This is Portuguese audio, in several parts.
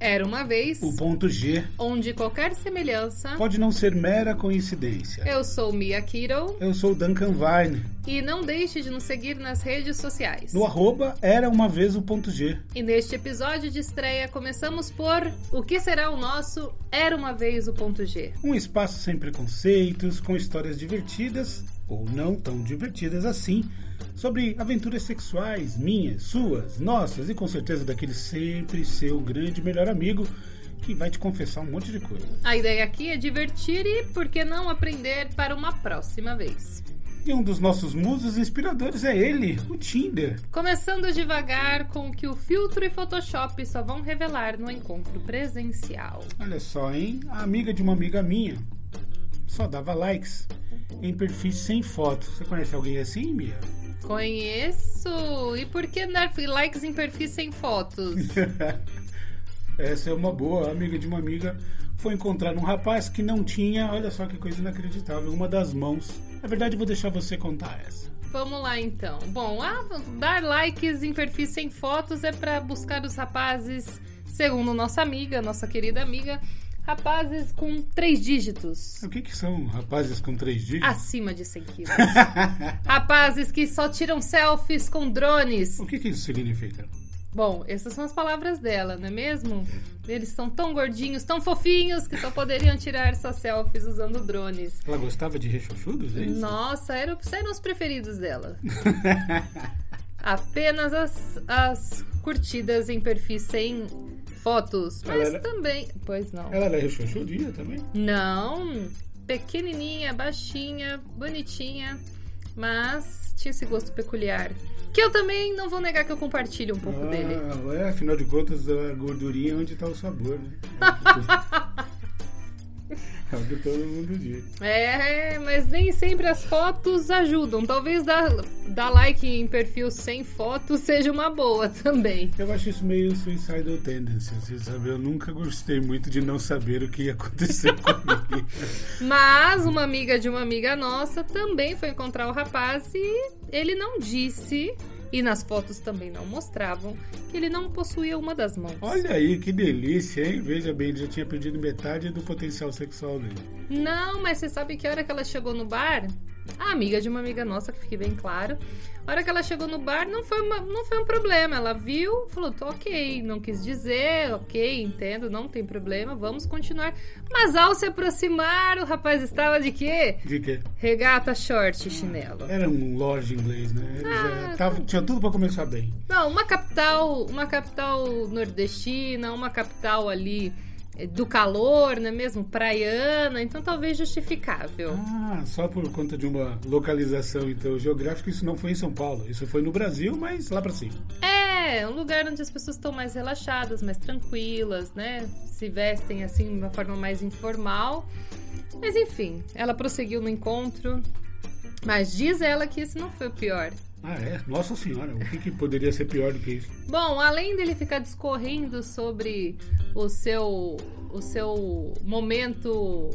Era uma vez O ponto G onde qualquer semelhança. pode não ser mera coincidência. Eu sou Mia Kiro Eu sou o Duncan Vine. e não deixe de nos seguir nas redes sociais. No arroba era uma vez o ponto G. E neste episódio de estreia começamos por o que será o nosso Era uma vez o ponto G. Um espaço sem preconceitos, com histórias divertidas, ou não tão divertidas assim, sobre aventuras sexuais, minhas, suas, nossas e com certeza daquele sempre seu grande melhor amigo que vai te confessar um monte de coisa. A ideia aqui é divertir e, por que não, aprender para uma próxima vez. E um dos nossos musos inspiradores é ele, o Tinder. Começando devagar com o que o filtro e Photoshop só vão revelar no encontro presencial. Olha só, hein? A amiga de uma amiga minha só dava likes em perfis sem foto. Você conhece alguém assim, Mia? Conheço! E por que dar likes em perfis sem fotos? Essa é uma boa. A amiga de uma amiga foi encontrar um rapaz que não tinha, olha só que coisa inacreditável, uma das mãos. Na verdade, eu vou deixar você contar essa. Vamos lá então. Bom, ah, dar likes em perfis sem fotos é para buscar os rapazes, segundo nossa amiga, nossa querida amiga, rapazes com três dígitos. O que, que são rapazes com três dígitos? Acima de 100 quilos. rapazes que só tiram selfies com drones. O que, que isso significa? Bom, essas são as palavras dela, não é mesmo? Eles são tão gordinhos, tão fofinhos, que só poderiam tirar suas selfies usando drones. Ela gostava de rechuchudos, é isso? Nossa, eram, eram os preferidos dela. Apenas as, as curtidas em perfis sem fotos. Mas era- também. Pois não. Ela era rechuchudinha também? Não. Pequenininha, baixinha, bonitinha. Mas tinha esse gosto peculiar. Que eu também não vou negar que eu compartilho um pouco dele. Ah, é, afinal de contas, a gordurinha é onde está o sabor, né? É o que todo mundo diz. É, mas nem sempre as fotos ajudam. Talvez dar, dar like em perfil sem foto seja uma boa também. Eu acho isso meio suicidal tendency, você sabe? Eu nunca gostei muito de não saber o que ia acontecer comigo. Mas uma amiga de uma amiga nossa também foi encontrar o rapaz e ele não disse, e nas fotos também não mostravam, que ele não possuía uma das mãos. Olha aí, que delícia, hein? Veja bem, ele já tinha perdido metade do potencial sexual dele. Não, mas você sabe que a hora que ela chegou no bar, a amiga de uma amiga nossa, que fique bem claro, a hora que ela chegou no bar não foi, uma- não foi um problema. Ela viu, falou, tô ok, não quis dizer, ok, entendo, não tem problema, vamos continuar. Mas ao se aproximar, o rapaz estava de quê? De quê? Regata, short e chinelo. Era um lorde inglês, né? Ele Ah, já tava, tinha tudo pra começar bem. Não, uma capital, uma capital nordestina, uma capital ali do calor, não é mesmo? Praiana, então talvez justificável. Ah, só por conta de uma localização, então, geográfica, isso não foi em São Paulo. Isso foi no Brasil, mas lá pra cima. É, um lugar onde as pessoas estão mais relaxadas, mais tranquilas, né? Se vestem assim de uma forma mais informal. Mas enfim, ela prosseguiu no encontro. Mas diz ela que esse não foi o pior. Ah, é? Nossa senhora, o que, que poderia ser pior do que isso? Bom, além dele ficar discorrendo sobre o seu o seu momento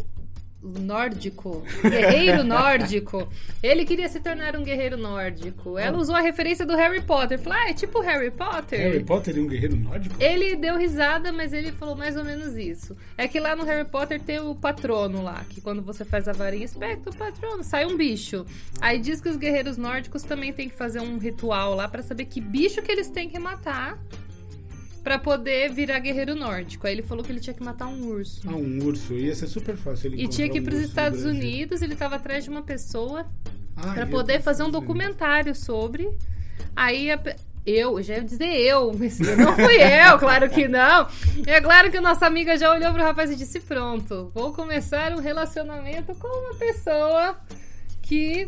nórdico, guerreiro nórdico, ele queria se tornar um guerreiro nórdico. Ela usou a referência do Harry Potter. Falou, ah, é tipo Harry Potter. Harry Potter e um guerreiro nórdico? Ele deu risada, mas ele falou mais ou menos isso. É que lá no Harry Potter tem o patrono lá, que quando você faz a varinha espectro, o patrono, sai um bicho. Aí diz que os guerreiros nórdicos também tem que fazer um ritual lá pra saber que bicho que eles têm que matar pra poder virar guerreiro nórdico. Aí ele falou que ele tinha que matar um urso. Ah, um urso. Ia ser super fácil ele E tinha que ir um pros urso no Estados. Unidos, ele tava atrás de uma pessoa Ah, Pra ia poder fazer um documentário sobre. Aí a eu, já ia dizer eu, mas não fui eu, claro que não. É claro que a nossa amiga já olhou pro rapaz e disse: Pronto, vou começar um relacionamento com uma pessoa que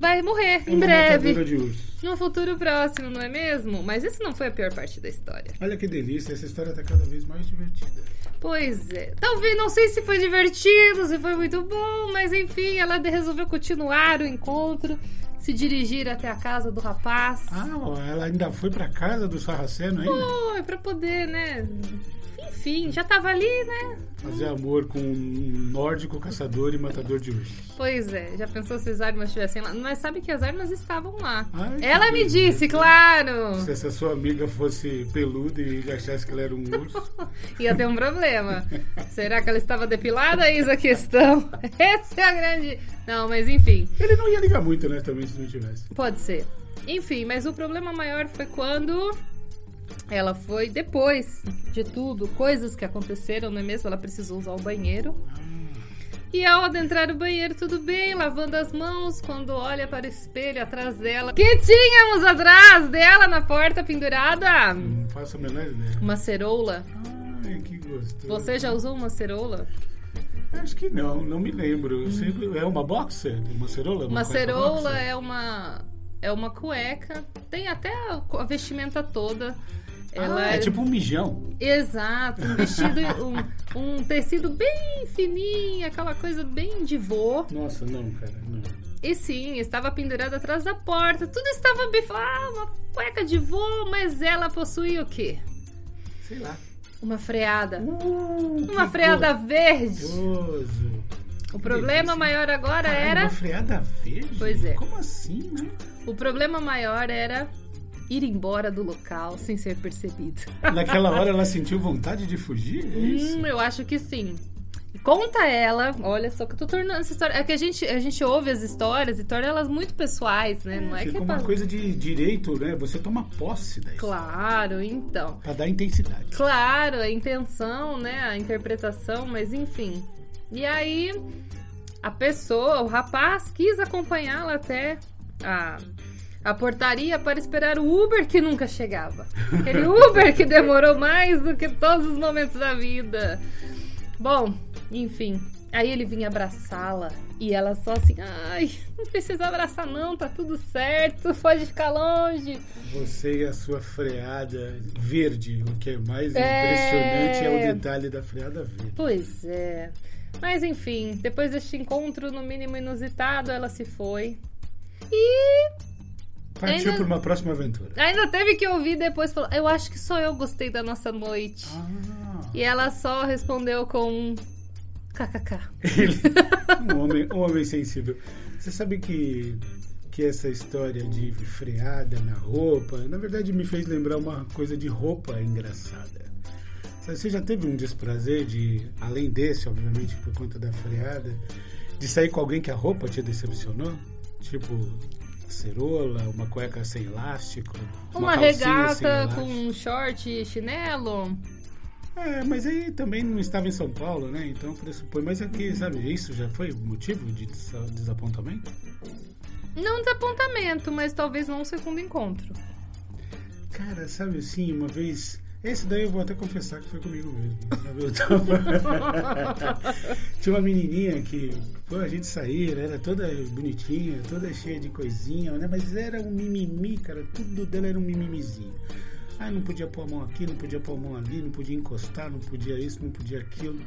vai morrer É em breve, de urso. Num futuro próximo, não é mesmo? Mas isso não foi a pior parte da história. Olha que delícia, essa história tá cada vez mais divertida. Pois é. Talvez, não sei se foi divertido, se foi muito bom, mas enfim, ela resolveu continuar o encontro, se dirigir até a casa do rapaz. Ah, ela ainda foi pra casa do Sarraceno ainda? Foi, pra poder, né? Enfim, já tava ali, né? Fazer amor com um nórdico caçador e matador de ursos. Pois é, já pensou se as armas estivessem lá? Mas sabe que as armas estavam lá. Ai, ela me beleza. disse, claro! Se essa sua amiga fosse peluda e achasse que ela era um urso. Ia ter um problema. Será que ela estava depilada? Eis a questão. Essa é a grande. Não, mas enfim. Ele não ia ligar muito, né? Também se não tivesse. Pode ser. Enfim, mas o problema maior foi quando ela foi, depois de tudo, coisas que aconteceram, não é mesmo? Ela precisou usar o banheiro. E ao adentrar o banheiro, tudo bem, lavando as mãos, quando olha para o espelho atrás dela. que tínhamos atrás dela na porta pendurada? Não faço a menor ideia. Uma ceroula. Ai, que gostoso. Você já usou uma ceroula? Acho que não, não me lembro. Eu sempre... É uma boxer? Uma ceroula? Uma cueca ceroula é uma é uma cueca, tem até a vestimenta toda. Ela Ah, é tipo um mijão. Exato, um vestido, um, um tecido bem fininho, aquela coisa bem de vô. Nossa, não, cara, não. E sim, estava pendurada atrás da porta. Tudo estava bem. Ah, uma cueca de vô, mas ela possuía o quê? Sei lá. Uma freada. Uh, Uma freada verde. gostoso. O problema maior agora Caralho, era. Uma freada verde? Pois é. Como assim, né? O problema maior era ir embora do local sem ser percebido. Naquela hora ela sentiu vontade de fugir? É isso? Hum, eu acho que sim. Conta ela, olha só que eu tô tornando essa história. É que a gente, a gente ouve as histórias e torna elas muito pessoais, né? Não é que é uma pra... coisa de direito, né? Você toma posse da história. Claro, então. Pra dar intensidade. Claro, a intenção, né? A interpretação, mas enfim. E aí, a pessoa, o rapaz, quis acompanhá-la até a, a portaria para esperar o Uber que nunca chegava. Aquele Uber que demorou mais do que todos os momentos da vida. Bom, enfim. Aí ele vinha abraçá-la e ela só assim, ai, não precisa abraçar não, tá tudo certo, pode ficar longe. Você e a sua freada verde. O que é mais É. impressionante é o detalhe da freada verde. Pois é. Mas enfim, depois deste encontro no mínimo inusitado, ela se foi. E Partiu Ainda- para uma próxima aventura. ainda teve que ouvir depois falar: Eu acho que só eu gostei da nossa noite. Ah, E ela só respondeu com um kkk. ele, um, homem, um homem sensível. Você sabe que, que essa história de freada na roupa, na verdade me fez lembrar uma coisa de roupa engraçada. Você já teve um desprazer de, além desse, obviamente, por conta da freada, de sair com alguém que a roupa te decepcionou? Tipo, cerola, uma cueca sem elástico, Uma, sem regata com um short e chinelo. É, mas aí também não estava em São Paulo, né? Então pressupõe. Mas aqui, sabe, isso já foi motivo de desa- desapontamento? Não desapontamento, mas talvez não um segundo encontro. Cara, sabe assim, uma vez. Esse daí eu vou até confessar que foi comigo mesmo. tava- Tinha uma menininha que, pô, a gente saía, ela era toda bonitinha, toda cheia de coisinha, né? Mas era um mimimi, cara, tudo dela era um mimimizinho. Ah, não podia pôr a mão aqui, não podia pôr a mão ali, não podia encostar, não podia isso, não podia aquilo.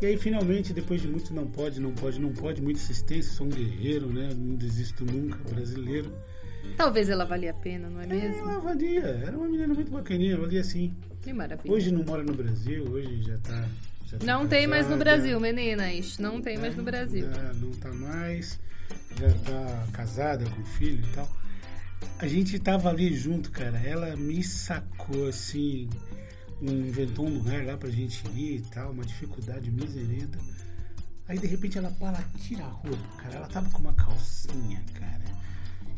E aí, finalmente, depois de muito não pode, não pode, não pode, muita insistência, sou um guerreiro, né? Não desisto nunca, brasileiro. Talvez ela valia a pena, não é mesmo? Ela valia, era uma menina muito bacaninha, valia assim. Que maravilha. Hoje não mora no Brasil, hoje já tá. já tá Não tem mais no casada. Brasil, meninas. Não tem mais no Brasil. Já não tá mais, já tá casada com filho e tal. A gente tava ali junto, cara. Ela me sacou assim, inventou um lugar lá pra gente ir e tal, uma dificuldade miserenta. Aí de repente ela para, tira a roupa, cara. Ela tava com uma calcinha, cara,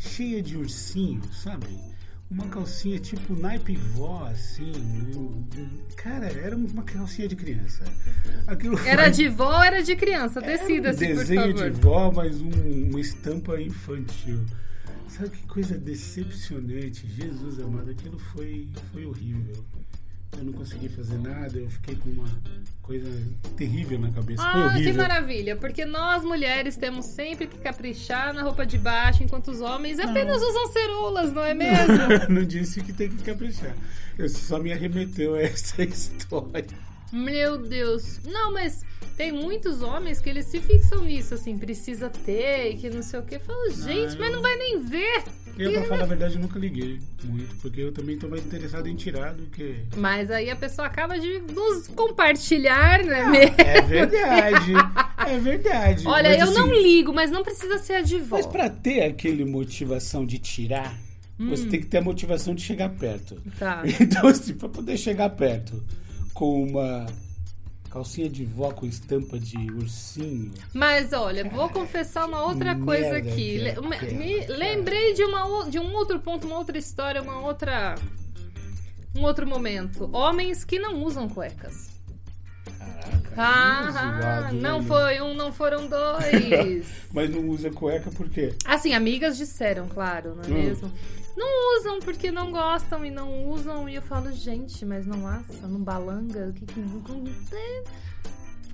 cheia de ursinho, sabe? Uma calcinha tipo naipe vó, assim. Cara, era uma calcinha de criança. Aquilo Era foi- de vó ou era de criança? era Decida-se, um por desenho de vó, mas um- uma estampa infantil. Sabe que coisa decepcionante? Jesus amado, aquilo foi, foi horrível. Eu não consegui fazer nada, eu fiquei com uma coisa terrível na cabeça. foi Ah, que horrível. maravilha, porque nós mulheres temos sempre que caprichar na roupa de baixo, enquanto os homens apenas usam ceroulas, não é mesmo? não disse que tem que caprichar. Eu só me arremeteu a essa história. Meu Deus. Não, mas tem muitos homens que eles se fixam nisso, assim, precisa ter e que não sei o que. Falo, gente, eu- mas não vai nem ver. Eu, pra falar a verdade, nunca liguei muito, porque eu também tô mais interessado em tirar do que. Mas aí a pessoa acaba de nos compartilhar, não é mesmo? É verdade. é verdade. Olha, Mas, eu assim, não ligo, mas não precisa ser a de vó. Mas pra ter aquele motivação de tirar, você Hum. tem que ter a motivação de chegar perto. Tá. Então, assim, pra poder chegar perto com uma calcinha de vó com estampa de ursinho. Mas olha, vou confessar uma outra coisa aqui. é Le- me- aquela, me cara. lembrei de, uma, de um outro ponto, uma outra história, uma outra. Um outro momento. Homens que não usam cuecas. Ah, não foi um, não foram dois. Mas não usa cueca por quê? assim, amigas disseram, claro, não é Hum. mesmo? Não usam porque não gostam e não usam. E eu falo, gente, mas não assa, não balanga? O que que.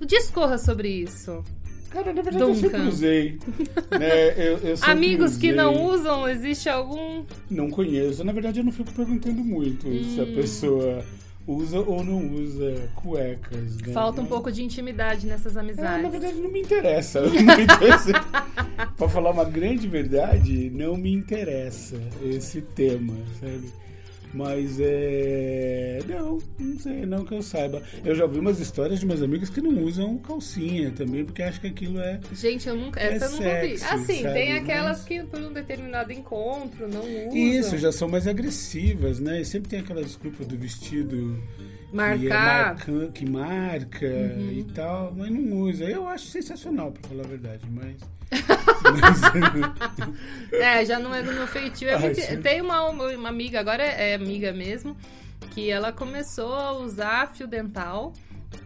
Discorra sobre isso. Cara, na verdade eu sempre Duncan. usei. né? eu, eu sempre Amigos que usei. não usam, existe algum. Não conheço. Na verdade, eu não fico perguntando muito se a Hum. pessoa usa ou não usa cuecas. Né? Falta um Não- pouco de intimidade nessas É, amizades. na verdade, não me interessa. Não me interessa. pra falar uma grande verdade, não me interessa esse tema, sabe? Mas é. Não, não sei, não que eu saiba. Eu já ouvi umas histórias de meus amigos que não usam calcinha também, porque acham que aquilo é. Gente, eu nunca. É Essa eu nunca sexy, Assim, sabe? tem aquelas Mas- que por um determinado encontro não usam. Isso, já são mais agressivas, né? E sempre tem aquela desculpa do vestido que, é Marcar. marca, que marca Uhum. e tal, mas não usa. Eu acho sensacional, pra falar a verdade, mas. É, já não é do meu feitio. É Ai, muito-. Tem uma, uma amiga, agora é amiga mesmo, que ela começou a usar fio dental.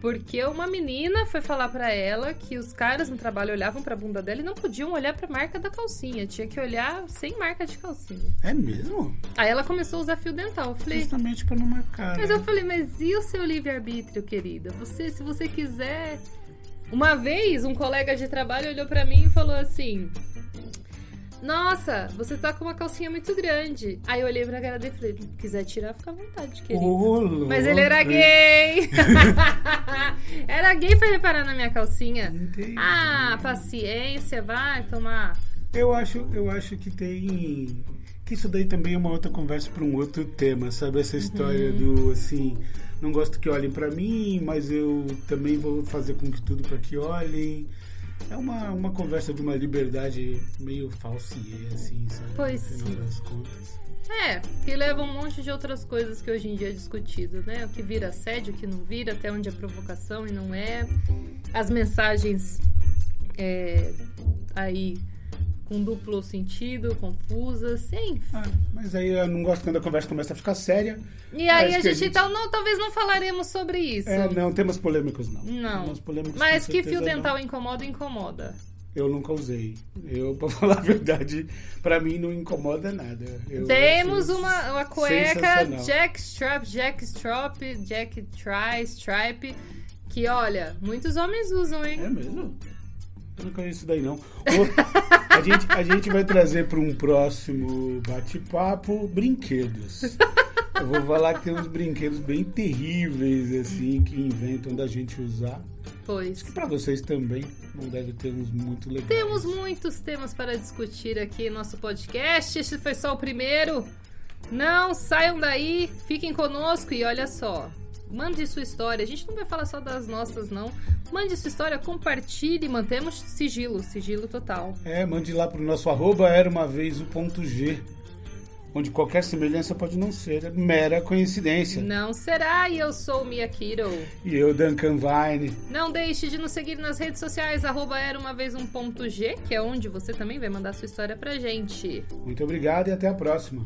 Porque uma menina foi falar pra ela que os caras no trabalho olhavam pra bunda dela e não podiam olhar pra marca da calcinha. Tinha que olhar sem marca de calcinha. é mesmo? Aí ela começou a usar fio dental. Eu falei, Justamente pra não marcar. Mas né? eu falei, mas e o seu livre-arbítrio, querida? Você, se você quiser. Uma vez, um colega de trabalho olhou pra mim e falou assim: Nossa, você tá com uma calcinha muito grande. Aí eu olhei pra cara dele e falei: quiser tirar, fica à vontade, querido. Louco. Mas ele era gay! era gay pra reparar na minha calcinha. Entendi. Ah, paciência, vai tomar. Eu acho, eu acho que tem. Que isso daí também é uma outra conversa para um outro tema, sabe? Essa história Uhum. do assim. Não gosto que olhem para mim, mas eu também vou fazer com que tudo para que olhem. É uma, uma conversa de uma liberdade meio falsier, assim, sabe? Pois no sim. das contas. É, que leva um monte de outras coisas que hoje em dia é discutido, né? O que vira assédio, o que não vira, até onde é provocação e não é. As mensagens é, aí com duplo sentido, confusas, enfim. Ah, mas aí eu não gosto quando a conversa começa a ficar séria. E aí a que a gente, gente- Então, não, talvez não falaremos sobre isso. É, não, temas polêmicos não. Não. Temas polêmicos, Mas que fio não. dental incomoda, incomoda. Eu nunca usei. Eu, pra falar a verdade, pra mim não incomoda nada. Eu Temos uma, uma cueca sensacional. Jack Strap, Jack Strap, Jack Try, Stripe, que olha, muitos homens usam, hein? É mesmo? Eu não conheço isso daí, não. Ô, a, gente, a gente vai trazer para um próximo bate-papo brinquedos. Eu vou falar que tem uns brinquedos bem terríveis, assim, que inventam da gente usar. Pois. Para vocês também, não deve ter uns muito legais. Temos muitos temas para discutir aqui no nosso podcast. Este foi só o primeiro. Não saiam daí, fiquem conosco e olha só. Mande sua história. A gente não vai falar só das nossas, não. Mande sua história, compartilhe, mantemos sigilo, sigilo total. É, mande lá pro nosso arroba era uma vez o ponto G. Onde qualquer semelhança pode não ser mera coincidência. Não será, e eu sou Mia Kiro. E eu, Duncan Vine. Não deixe de nos seguir nas redes sociais, arroba era uma vez um ponto G, que é onde você também vai mandar sua história pra gente. Muito obrigado e até a próxima.